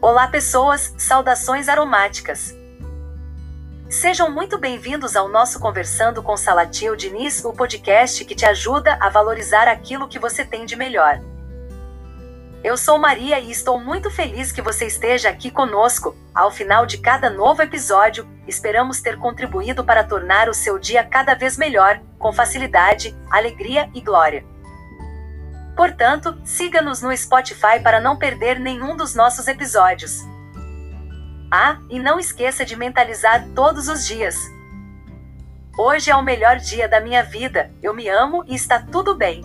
Olá, pessoas, saudações aromáticas. Sejam muito bem-vindos ao nosso Conversando com Salatil Diniz, o podcast que te ajuda a valorizar aquilo que você tem de melhor. Eu sou Maria e estou muito feliz que você esteja aqui conosco. Ao final de cada novo episódio, esperamos ter contribuído para tornar o seu dia cada vez melhor, com facilidade, alegria e glória. Portanto, siga-nos no Spotify para não perder nenhum dos nossos episódios. Ah, e não esqueça de mentalizar todos os dias. Hoje é o melhor dia da minha vida, eu me amo e está tudo bem.